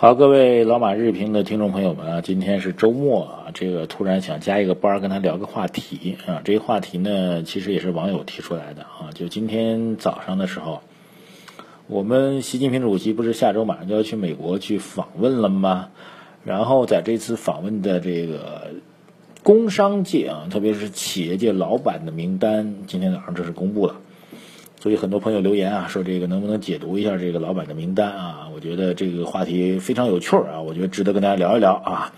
好，各位老马日评的听众朋友们啊，今天是周末啊，这个突然想加一个班儿，跟他聊个话题啊。这个话题呢，其实也是网友提出来的啊。就今天早上的时候，我们习近平主席不是下周马上就要去美国去访问了吗？然后在这次访问的这个工商界啊，特别是企业界老板的名单，今天早上正式公布了。所以很多朋友留言啊，说这个能不能解读一下这个老板的名单啊？我觉得这个话题非常有趣儿啊，我觉得值得跟大家聊一聊啊。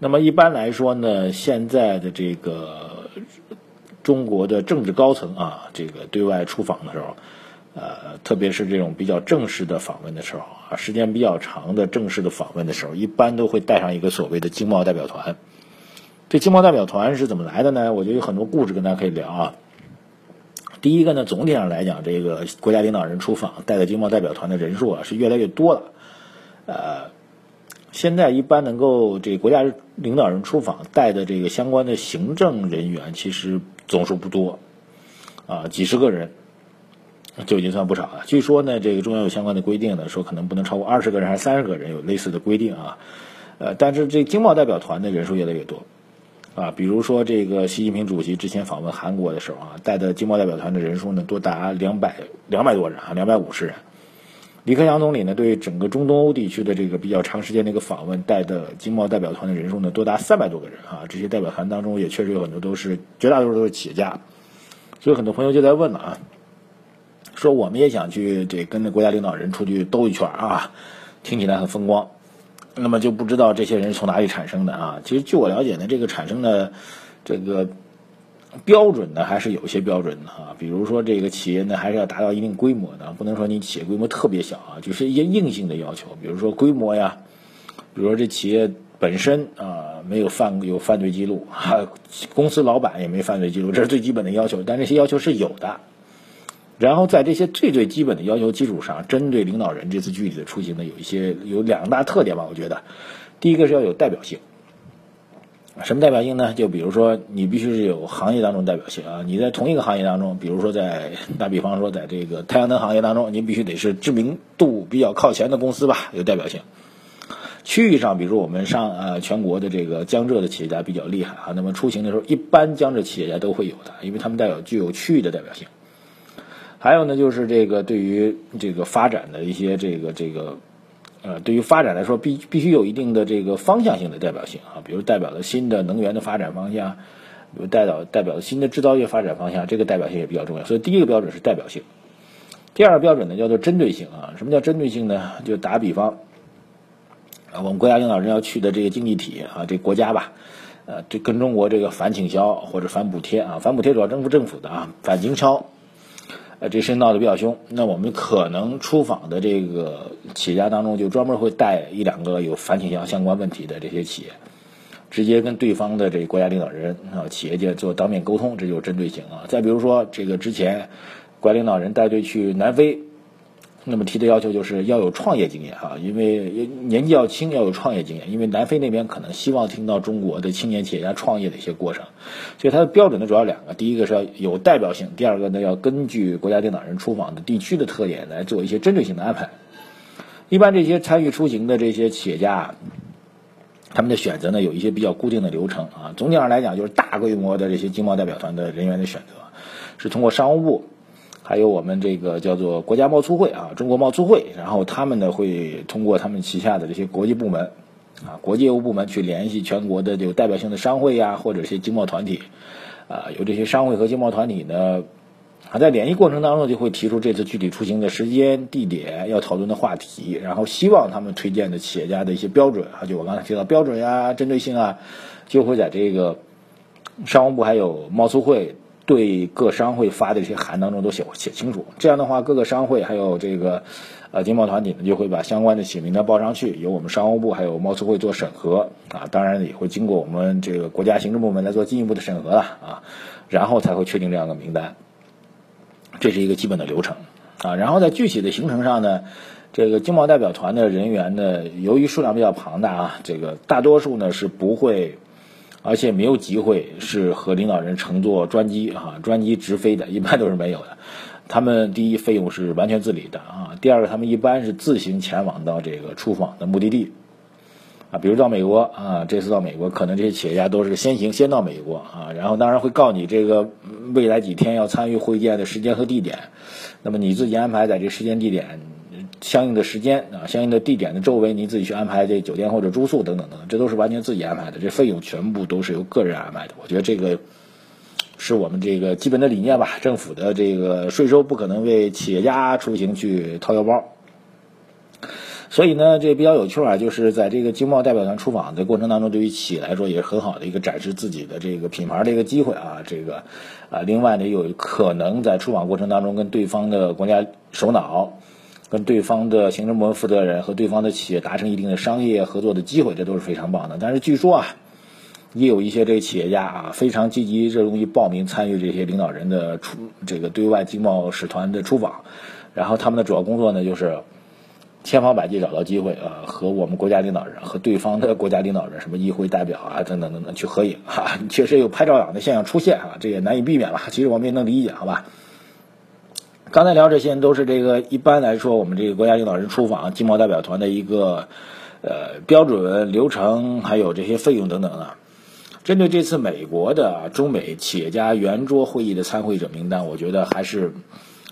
那么一般来说呢，现在的这个中国的政治高层啊，这个对外出访的时候，呃，特别是这种比较正式的访问的时候啊，时间比较长的正式的访问的时候，一般都会带上一个所谓的经贸代表团。这经贸代表团是怎么来的呢？我觉得有很多故事跟大家可以聊啊。第一个呢，总体上来讲，这个国家领导人出访带的经贸代表团的人数啊是越来越多了。呃，现在一般能够这个国家领导人出访带的这个相关的行政人员，其实总数不多，啊，几十个人就已经算不少了。据说呢，这个中央有相关的规定呢，说可能不能超过二十个人还是三十个人，有类似的规定啊。呃，但是这经贸代表团的人数越来越多。啊，比如说这个习近平主席之前访问韩国的时候啊，带的经贸代表团的人数呢多达两百两百多人啊，两百五十人。李克强总理呢对整个中东欧地区的这个比较长时间的一个访问，带的经贸代表团的人数呢多达三百多个人啊。这些代表团当中也确实有很多都是绝大多数都是企业家，所以很多朋友就在问了啊，说我们也想去这跟着国家领导人出去兜一圈啊，听起来很风光。那么就不知道这些人从哪里产生的啊？其实据我了解呢，这个产生的这个标准呢，还是有些标准的啊。比如说这个企业呢，还是要达到一定规模的，不能说你企业规模特别小啊，就是一些硬性的要求，比如说规模呀，比如说这企业本身啊没有犯有犯罪记录，公司老板也没犯罪记录，这是最基本的要求。但这些要求是有的。然后在这些最最基本的要求基础上，针对领导人这次具体的出行呢，有一些有两大特点吧。我觉得，第一个是要有代表性。什么代表性呢？就比如说，你必须是有行业当中代表性啊。你在同一个行业当中，比如说在打比方说，在这个太阳能行业当中，你必须得是知名度比较靠前的公司吧，有代表性。区域上，比如我们上呃全国的这个江浙的企业家比较厉害啊，那么出行的时候，一般江浙企业家都会有的，因为他们带有具有区域的代表性。还有呢，就是这个对于这个发展的一些这个这个，呃，对于发展来说，必必须有一定的这个方向性的代表性啊，比如代表了新的能源的发展方向，比如代表代表新的制造业发展方向，这个代表性也比较重要。所以第一个标准是代表性，第二个标准呢叫做针对性啊。什么叫针对性呢？就打比方，啊，我们国家领导人要去的这个经济体啊，这国家吧，呃，这跟中国这个反倾销或者反补贴啊，反补贴主要征服政府的啊，反经销。呃，这事闹得比较凶，那我们可能出访的这个企业家当中，就专门会带一两个有反倾销相关问题的这些企业，直接跟对方的这国家领导人啊、企业界做当面沟通，这就是针对性啊。再比如说，这个之前国家领导人带队去南非。那么提的要求就是要有创业经验哈，因为年纪要轻，要有创业经验，因为南非那边可能希望听到中国的青年企业家创业的一些过程，所以它的标准呢主要两个，第一个是要有代表性，第二个呢要根据国家领导人出访的地区的特点来做一些针对性的安排。一般这些参与出行的这些企业家，他们的选择呢有一些比较固定的流程啊，总体上来讲就是大规模的这些经贸代表团的人员的选择，是通过商务部。还有我们这个叫做国家贸促会啊，中国贸促会，然后他们呢会通过他们旗下的这些国际部门，啊，国际业务部门去联系全国的有代表性的商会呀，或者一些经贸团体，啊，有这些商会和经贸团体呢，啊，在联系过程当中就会提出这次具体出行的时间、地点，要讨论的话题，然后希望他们推荐的企业家的一些标准啊，就我刚才提到标准呀、针对性啊，就会在这个商务部还有贸促会。对各商会发的这些函当中都写写清楚，这样的话，各个商会还有这个呃经贸团体呢，就会把相关的写名单报上去，由我们商务部还有贸促会做审核啊，当然也会经过我们这个国家行政部门来做进一步的审核了啊，然后才会确定这样的名单，这是一个基本的流程啊。然后在具体的行程上呢，这个经贸代表团的人员呢，由于数量比较庞大啊，这个大多数呢是不会，而且没有机会是和领导人乘坐专机啊，专机直飞的，一般都是没有的。他们第一费用是完全自理的啊，第二个他们一般是自行前往到这个出访的目的地。啊，比如到美国啊，这次到美国，可能这些企业家都是先行先到美国啊，然后当然会告你这个未来几天要参与会见的时间和地点，那么你自己安排在这时间地点相应的时间啊，相应的地点的周围，你自己去安排这酒店或者住宿等等等，这都是完全自己安排的，这费用全部都是由个人安排的。我觉得这个是我们这个基本的理念吧，政府的这个税收不可能为企业家出行去掏腰包。所以呢，这比较有趣啊，就是在这个经贸代表团出访的过程当中，对于企业来说也是很好的一个展示自己的这个品牌的一个机会啊。这个啊，另外呢，有可能在出访过程当中跟对方的国家首脑、跟对方的行政部门负责人和对方的企业达成一定的商业合作的机会，这都是非常棒的。但是据说啊，也有一些这个企业家啊，非常积极热衷于报名参与这些领导人的出这个对外经贸使团的出访，然后他们的主要工作呢就是。千方百计找到机会啊，和我们国家领导人和对方的国家领导人，什么议会代表啊，等等等等去合影哈，确实有拍照党的现象出现啊，这也难以避免了。其实我们也能理解，好吧？刚才聊这些都是这个一般来说，我们这个国家领导人出访经贸代表团的一个呃标准流程，还有这些费用等等啊。针对这次美国的中美企业家圆桌会议的参会者名单，我觉得还是。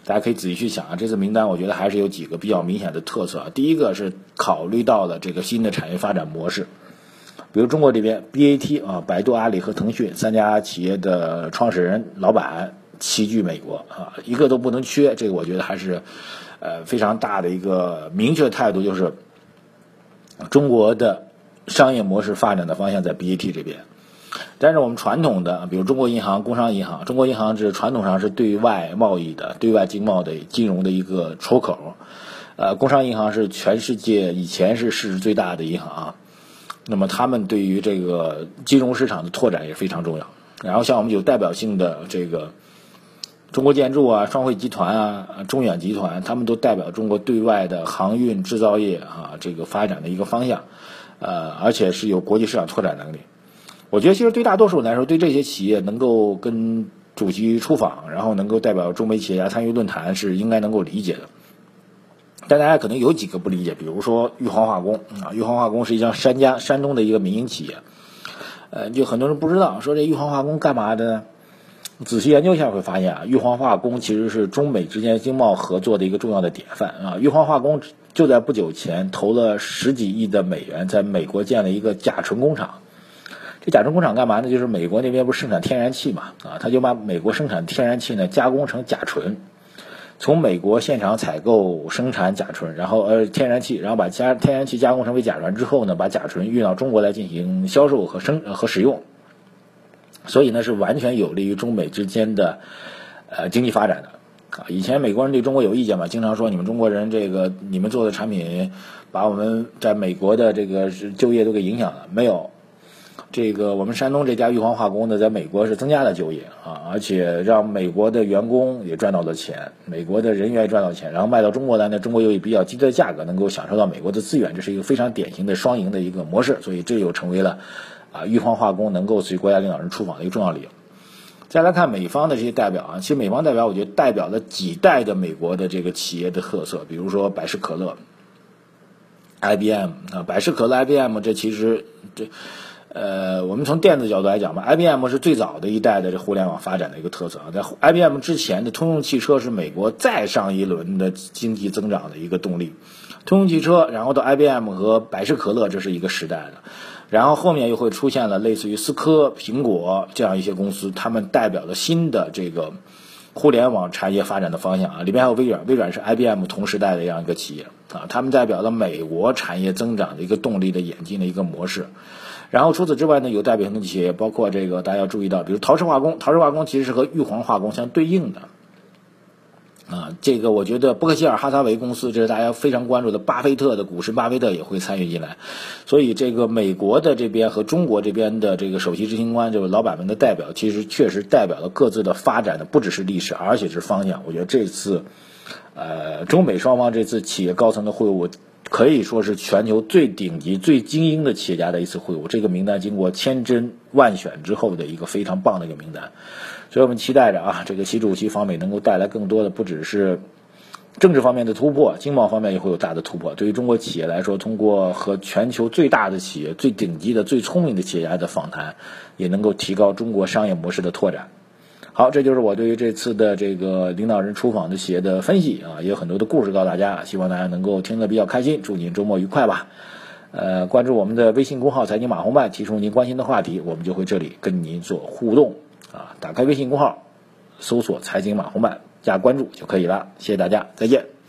大家可以仔细去想啊，这次名单我觉得还是有几个比较明显的特色啊。第一个是考虑到了这个新的产业发展模式，比如中国这边 BAT 啊，百度、阿里和腾讯三家企业的创始人、老板齐聚美国啊，一个都不能缺。这个我觉得还是呃非常大的一个明确态度，就是中国的商业模式发展的方向在 BAT 这边。但是我们传统的，比如中国银行、工商银行，中国银行是传统上是对外贸易的、对外经贸的金融的一个出口，呃，工商银行是全世界以前是市值最大的银行，那么他们对于这个金融市场的拓展也非常重要。然后像我们有代表性的这个中国建筑啊、双汇集团啊、中远集团，他们都代表中国对外的航运制造业啊这个发展的一个方向，呃，而且是有国际市场拓展能力。我觉得其实对大多数人来说，对这些企业能够跟主席出访，然后能够代表中美企业家参与论坛，是应该能够理解的。但大家可能有几个不理解，比如说玉皇化工啊，玉皇化工实际上山家山东的一个民营企业，呃，就很多人不知道，说这玉皇化工干嘛的呢？仔细研究一下会发现啊，玉皇化工其实是中美之间经贸合作的一个重要的典范啊。玉皇化工就在不久前投了十几亿的美元，在美国建了一个甲醇工厂。这甲醇工厂干嘛呢？就是美国那边不是生产天然气嘛，啊，他就把美国生产天然气呢加工成甲醇，从美国现场采购生产甲醇，然后呃天然气，然后把加天然气加工成为甲醇之后呢，把甲醇运到中国来进行销售和生和使用，所以呢是完全有利于中美之间的呃经济发展的啊。以前美国人对中国有意见嘛，经常说你们中国人这个你们做的产品把我们在美国的这个就业都给影响了，没有。这个我们山东这家玉皇化工呢，在美国是增加了就业啊，而且让美国的员工也赚到了钱，美国的人员也赚到钱，然后卖到中国来呢，中国又以比较低的价格能够享受到美国的资源，这是一个非常典型的双赢的一个模式，所以这又成为了啊玉皇化工能够随国家领导人出访的一个重要理由。再来看美方的这些代表啊，其实美方代表我觉得代表了几代的美国的这个企业的特色，比如说百事可乐、IBM 啊，百事可乐、IBM 这其实这。呃，我们从电子角度来讲吧，IBM 是最早的一代的这互联网发展的一个特色啊。在 IBM 之前的通用汽车是美国再上一轮的经济增长的一个动力。通用汽车，然后到 IBM 和百事可乐，这是一个时代的。然后后面又会出现了类似于思科、苹果这样一些公司，他们代表了新的这个互联网产业发展的方向啊。里边还有微软，微软是 IBM 同时代的这样一个企业啊，他们代表了美国产业增长的一个动力的演进的一个模式。然后除此之外呢，有代表性的企业包括这个大家要注意到，比如陶氏化工，陶氏化工其实是和玉皇化工相对应的。啊，这个我觉得伯克希尔哈撒韦公司，这是大家非常关注的，巴菲特的股神，巴菲特也会参与进来。所以这个美国的这边和中国这边的这个首席执行官，就是老板们的代表，其实确实代表了各自的发展的不只是历史，而且是方向。我觉得这次，呃，中美双方这次企业高层的会晤，可以说是全球最顶级、最精英的企业家的一次会晤。这个名单经过千甄万选之后的一个非常棒的一个名单。所以我们期待着啊，这个习主席访美能够带来更多的，不只是政治方面的突破，经贸方面也会有大的突破。对于中国企业来说，通过和全球最大的企业、最顶级的、最聪明的企业家的访谈，也能够提高中国商业模式的拓展。好，这就是我对于这次的这个领导人出访的企业的分析啊，也有很多的故事告诉大家，希望大家能够听得比较开心。祝您周末愉快吧！呃，关注我们的微信公号“财经马红漫”，提出您关心的话题，我们就会这里跟您做互动。啊，打开微信公号，搜索“财经马红漫”，加关注就可以了。谢谢大家，再见。